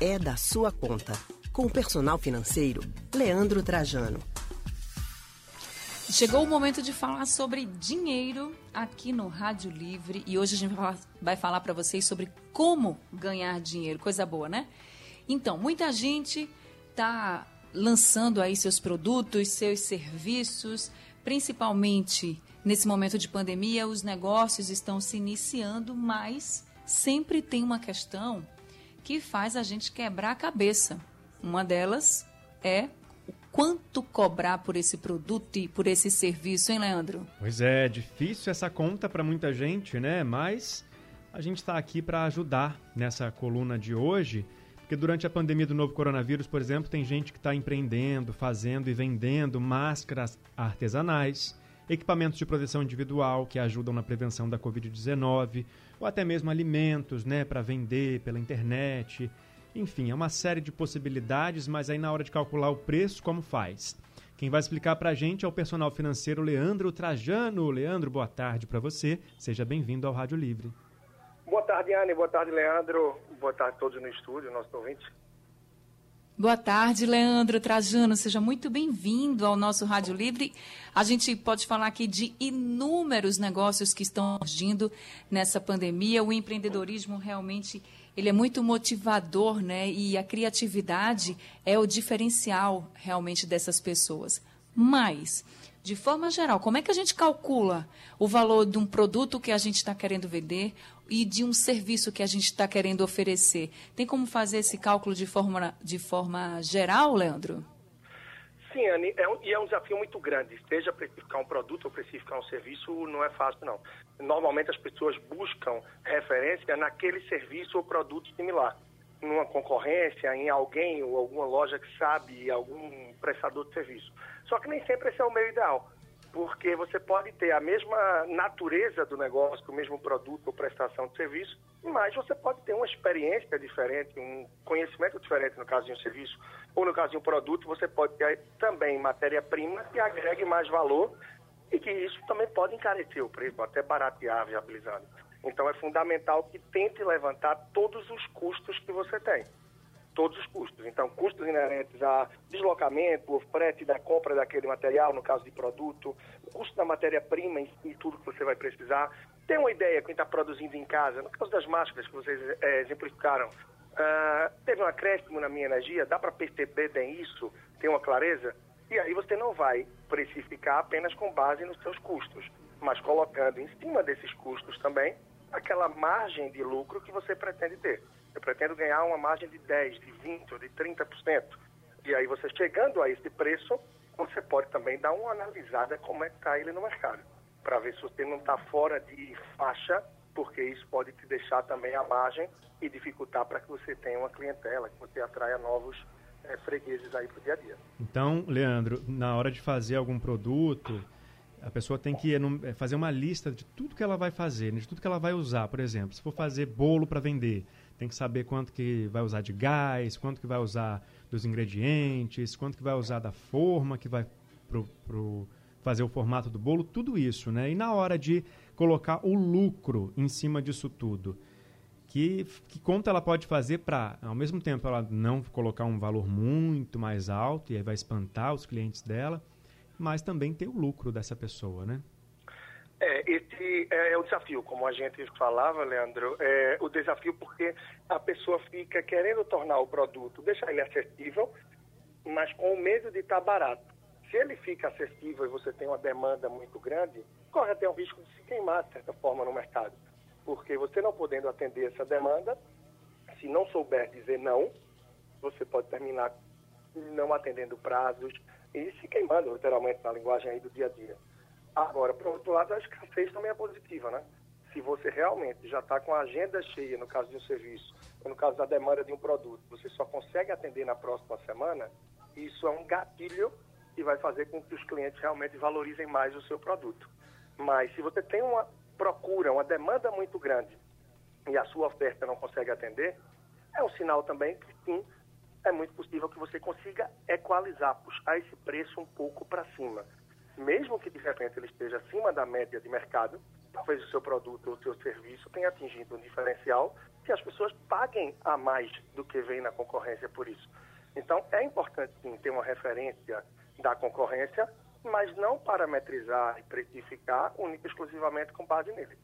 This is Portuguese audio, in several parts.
é da sua conta. Com o personal financeiro, Leandro Trajano. Chegou o momento de falar sobre dinheiro aqui no Rádio Livre e hoje a gente vai falar para vocês sobre como ganhar dinheiro. Coisa boa, né? Então, muita gente está lançando aí seus produtos, seus serviços, principalmente nesse momento de pandemia, os negócios estão se iniciando, mas sempre tem uma questão que faz a gente quebrar a cabeça. Uma delas é o quanto cobrar por esse produto e por esse serviço, hein, Leandro? Pois é, difícil essa conta para muita gente, né? Mas a gente está aqui para ajudar nessa coluna de hoje porque durante a pandemia do novo coronavírus, por exemplo, tem gente que está empreendendo, fazendo e vendendo máscaras artesanais, equipamentos de proteção individual que ajudam na prevenção da Covid-19, ou até mesmo alimentos né, para vender pela internet. Enfim, é uma série de possibilidades, mas aí na hora de calcular o preço, como faz? Quem vai explicar para a gente é o personal financeiro Leandro Trajano. Leandro, boa tarde para você. Seja bem-vindo ao Rádio Livre. Boa tarde, Anne. Boa tarde, Leandro. Boa tarde a todos no estúdio, nossos ouvintes. Boa tarde, Leandro Trajano. Seja muito bem-vindo ao nosso Rádio Livre. A gente pode falar aqui de inúmeros negócios que estão surgindo nessa pandemia. O empreendedorismo realmente ele é muito motivador, né? E a criatividade é o diferencial realmente dessas pessoas. Mas de forma geral, como é que a gente calcula o valor de um produto que a gente está querendo vender e de um serviço que a gente está querendo oferecer? Tem como fazer esse cálculo de forma, de forma geral, Leandro? Sim, Anne, é um, e é um desafio muito grande. Seja precificar um produto ou precificar um serviço, não é fácil, não. Normalmente as pessoas buscam referência naquele serviço ou produto similar. Numa concorrência, em alguém ou alguma loja que sabe, algum prestador de serviço. Só que nem sempre esse é o meio ideal, porque você pode ter a mesma natureza do negócio, o mesmo produto ou prestação de serviço, mas você pode ter uma experiência diferente, um conhecimento diferente no caso de um serviço, ou no caso de um produto, você pode ter também matéria-prima que agregue mais valor e que isso também pode encarecer o preço, até baratear, viabilizando. Então é fundamental que tente levantar todos os custos que você tem todos os custos. Então, custos inerentes a deslocamento, o frete da compra daquele material, no caso de produto, o custo da matéria-prima e tudo que você vai precisar. Tem uma ideia, quem está produzindo em casa, no caso das máscaras que vocês é, exemplificaram, uh, teve um acréscimo na minha energia, dá para perceber bem isso, tem uma clareza? E aí você não vai precificar apenas com base nos seus custos, mas colocando em cima desses custos também aquela margem de lucro que você pretende ter. Eu pretendo ganhar uma margem de 10, de 20 ou de 30%. E aí você chegando a esse preço, você pode também dar uma analisada como é que está ele no mercado, para ver se você não está fora de faixa, porque isso pode te deixar também a margem e dificultar para que você tenha uma clientela, que você atraia novos é, fregueses aí para o dia a dia. Então, Leandro, na hora de fazer algum produto, a pessoa tem que é, fazer uma lista de tudo que ela vai fazer, de tudo que ela vai usar. Por exemplo, se for fazer bolo para vender, tem que saber quanto que vai usar de gás, quanto que vai usar dos ingredientes, quanto que vai usar da forma que vai pro, pro fazer o formato do bolo, tudo isso, né? E na hora de colocar o lucro em cima disso tudo, que, que conta ela pode fazer para, ao mesmo tempo, ela não colocar um valor muito mais alto e aí vai espantar os clientes dela, mas também ter o lucro dessa pessoa, né? É, esse é, é, o desafio, como a gente falava, Leandro, é o desafio porque a pessoa fica querendo tornar o produto, deixar ele acessível, mas com o medo de estar barato. Se ele fica acessível e você tem uma demanda muito grande, corre até o risco de se queimar, de certa forma, no mercado. Porque você não podendo atender essa demanda, se não souber dizer não, você pode terminar não atendendo prazos e se queimando, literalmente, na linguagem aí do dia a dia. Agora, por outro lado, a escassez também é positiva, né? Se você realmente já está com a agenda cheia, no caso de um serviço, ou no caso da demanda de um produto, você só consegue atender na próxima semana, isso é um gatilho que vai fazer com que os clientes realmente valorizem mais o seu produto. Mas se você tem uma procura, uma demanda muito grande e a sua oferta não consegue atender, é um sinal também que sim, é muito possível que você consiga equalizar, puxar esse preço um pouco para cima mesmo que de repente ele esteja acima da média de mercado, talvez o seu produto ou o seu serviço tenha atingido um diferencial que as pessoas paguem a mais do que vem na concorrência por isso. Então, é importante sim ter uma referência da concorrência, mas não parametrizar e precificar única e exclusivamente com base nele.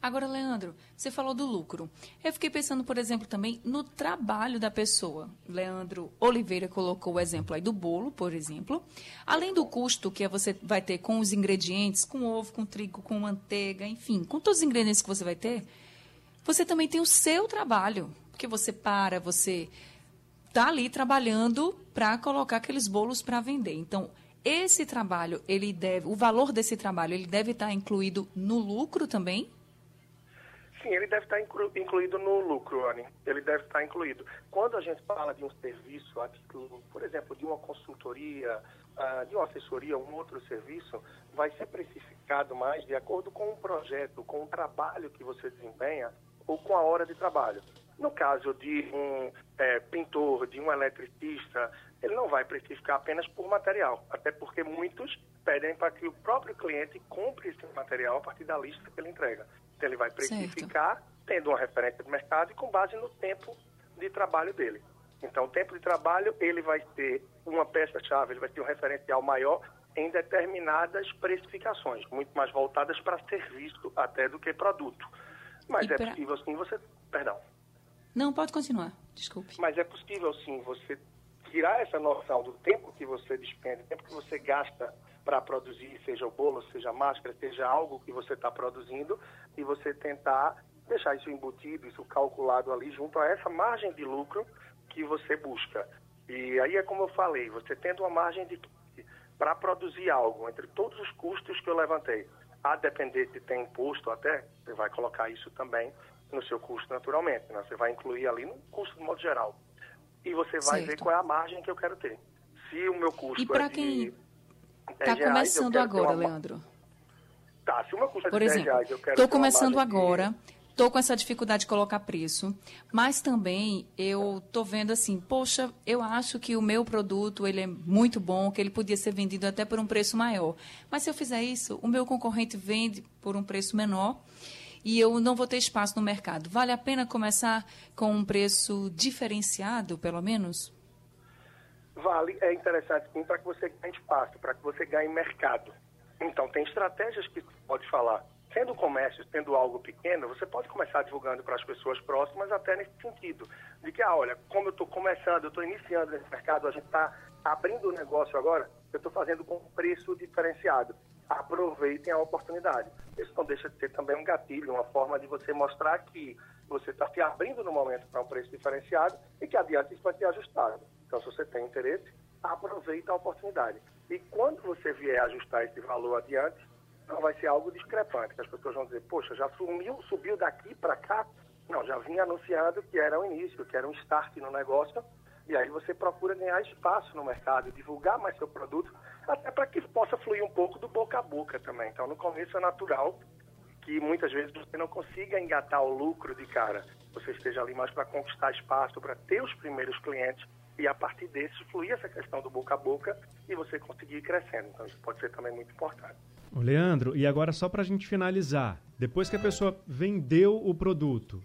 Agora, Leandro, você falou do lucro. Eu fiquei pensando, por exemplo, também no trabalho da pessoa. Leandro Oliveira colocou o exemplo aí do bolo, por exemplo. Além do custo que você vai ter com os ingredientes, com ovo, com trigo, com manteiga, enfim, com todos os ingredientes que você vai ter, você também tem o seu trabalho. Porque você para, você está ali trabalhando para colocar aqueles bolos para vender. Então, esse trabalho, ele deve, o valor desse trabalho, ele deve estar incluído no lucro também? Sim, ele deve estar inclu incluído no lucro, Anne. Ele deve estar incluído. Quando a gente fala de um serviço, por exemplo, de uma consultoria, uh, de uma assessoria, um outro serviço, vai ser precificado mais de acordo com o projeto, com o trabalho que você desempenha ou com a hora de trabalho. No caso de um é, pintor, de um eletricista, ele não vai precificar apenas por material, até porque muitos pedem para que o próprio cliente compre esse material a partir da lista que ele entrega. Então, ele vai precificar certo. tendo uma referência de mercado e com base no tempo de trabalho dele. Então, o tempo de trabalho, ele vai ter uma peça-chave, ele vai ter um referencial maior em determinadas precificações, muito mais voltadas para serviço até do que produto. Mas e é pra... possível sim você... Perdão. Não, pode continuar, desculpe. Mas é possível sim você tirar essa noção do tempo que você despende, tempo que você gasta para produzir, seja o bolo, seja a máscara, seja algo que você está produzindo, e você tentar deixar isso embutido, isso calculado ali junto a essa margem de lucro que você busca. E aí é como eu falei, você tendo uma margem de para produzir algo, entre todos os custos que eu levantei, a depender se tem imposto até, você vai colocar isso também no seu custo naturalmente, né? você vai incluir ali no custo de modo geral. E você vai certo. ver qual é a margem que eu quero ter. Se o meu custo e é quem... de Está começando agora, uma... Leandro. Tá, se uma custa Por de exemplo, reais, eu quero Estou começando agora. Estou com essa dificuldade de colocar preço, mas também eu estou vendo assim, poxa, eu acho que o meu produto ele é muito bom, que ele podia ser vendido até por um preço maior. Mas se eu fizer isso, o meu concorrente vende por um preço menor e eu não vou ter espaço no mercado. Vale a pena começar com um preço diferenciado, pelo menos? Vale, é interessante sim para que você ganhe espaço, para que você ganhe mercado. Então, tem estratégias que pode falar. Sendo comércio, sendo algo pequeno, você pode começar divulgando para as pessoas próximas até nesse sentido. De que, ah, olha, como eu estou começando, eu estou iniciando nesse mercado, a gente está abrindo o negócio agora, eu estou fazendo com preço diferenciado. Aproveitem a oportunidade. Isso não deixa de ser também um gatilho, uma forma de você mostrar que você está se abrindo no momento para um preço diferenciado e que adiante isso vai ser ajustado. Então, se você tem interesse, aproveita a oportunidade. E quando você vier ajustar esse valor adiante, não vai ser algo discrepante, que as pessoas vão dizer, poxa, já sumiu, subiu daqui para cá? Não, já vinha anunciando que era o início, que era um start no negócio, e aí você procura ganhar espaço no mercado, divulgar mais seu produto, até para que possa fluir um pouco do boca a boca também. Então, no começo é natural que muitas vezes você não consiga engatar o lucro de cara. Você esteja ali mais para conquistar espaço, para ter os primeiros clientes e a partir desse fluir essa questão do boca a boca e você conseguir ir crescendo. Então isso pode ser também muito importante. Leandro, e agora só para a gente finalizar, depois que a pessoa vendeu o produto,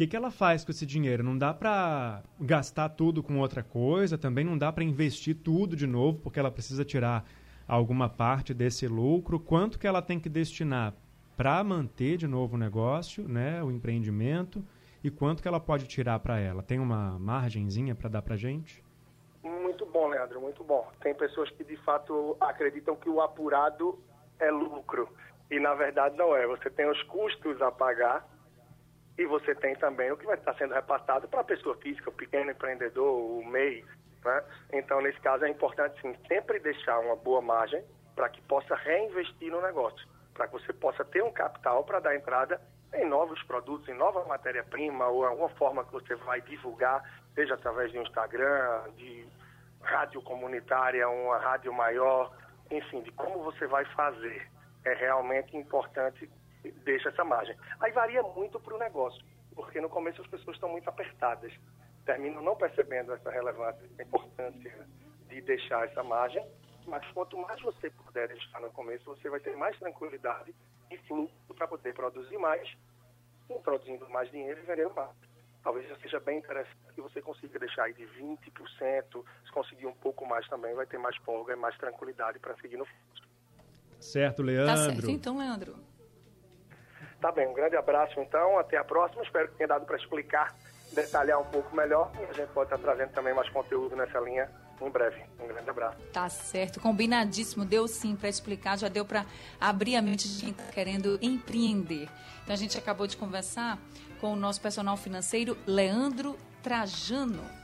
que, que ela faz com esse dinheiro? Não dá para gastar tudo com outra coisa, também não dá para investir tudo de novo, porque ela precisa tirar alguma parte desse lucro. Quanto que ela tem que destinar para manter de novo o negócio, né, o empreendimento? e quanto que ela pode tirar para ela? Tem uma margenzinha para dar para gente? Muito bom, Leandro, muito bom. Tem pessoas que de fato acreditam que o apurado é lucro e na verdade não é. Você tem os custos a pagar e você tem também o que vai estar sendo repassado para a pessoa física, o pequeno empreendedor, o MEI. Né? Então, nesse caso, é importante sim, sempre deixar uma boa margem para que possa reinvestir no negócio, para que você possa ter um capital para dar entrada em novos produtos, em nova matéria-prima, ou alguma forma que você vai divulgar, seja através de um Instagram, de rádio comunitária, uma rádio maior, enfim, de como você vai fazer. É realmente importante deixa essa margem. Aí varia muito para o negócio, porque no começo as pessoas estão muito apertadas, terminam não percebendo essa relevância, essa importância de deixar essa margem, mas quanto mais você puder deixar no começo, você vai ter mais tranquilidade de fluxo para poder produzir mais, produzindo mais dinheiro e vendendo mais. Talvez seja bem interessante que você consiga deixar aí de 20%, se conseguir um pouco mais também, vai ter mais folga e mais tranquilidade para seguir no fluxo. Certo, Leandro. Tá certo, então, Leandro. Tá bem, um grande abraço então, até a próxima. Espero que tenha dado para explicar, detalhar um pouco melhor e a gente pode estar trazendo também mais conteúdo nessa linha em breve. Um grande abraço. Tá certo, combinadíssimo. Deu sim para explicar, já deu para abrir a mente de quem está querendo empreender. Então a gente acabou de conversar com o nosso personal financeiro, Leandro Trajano.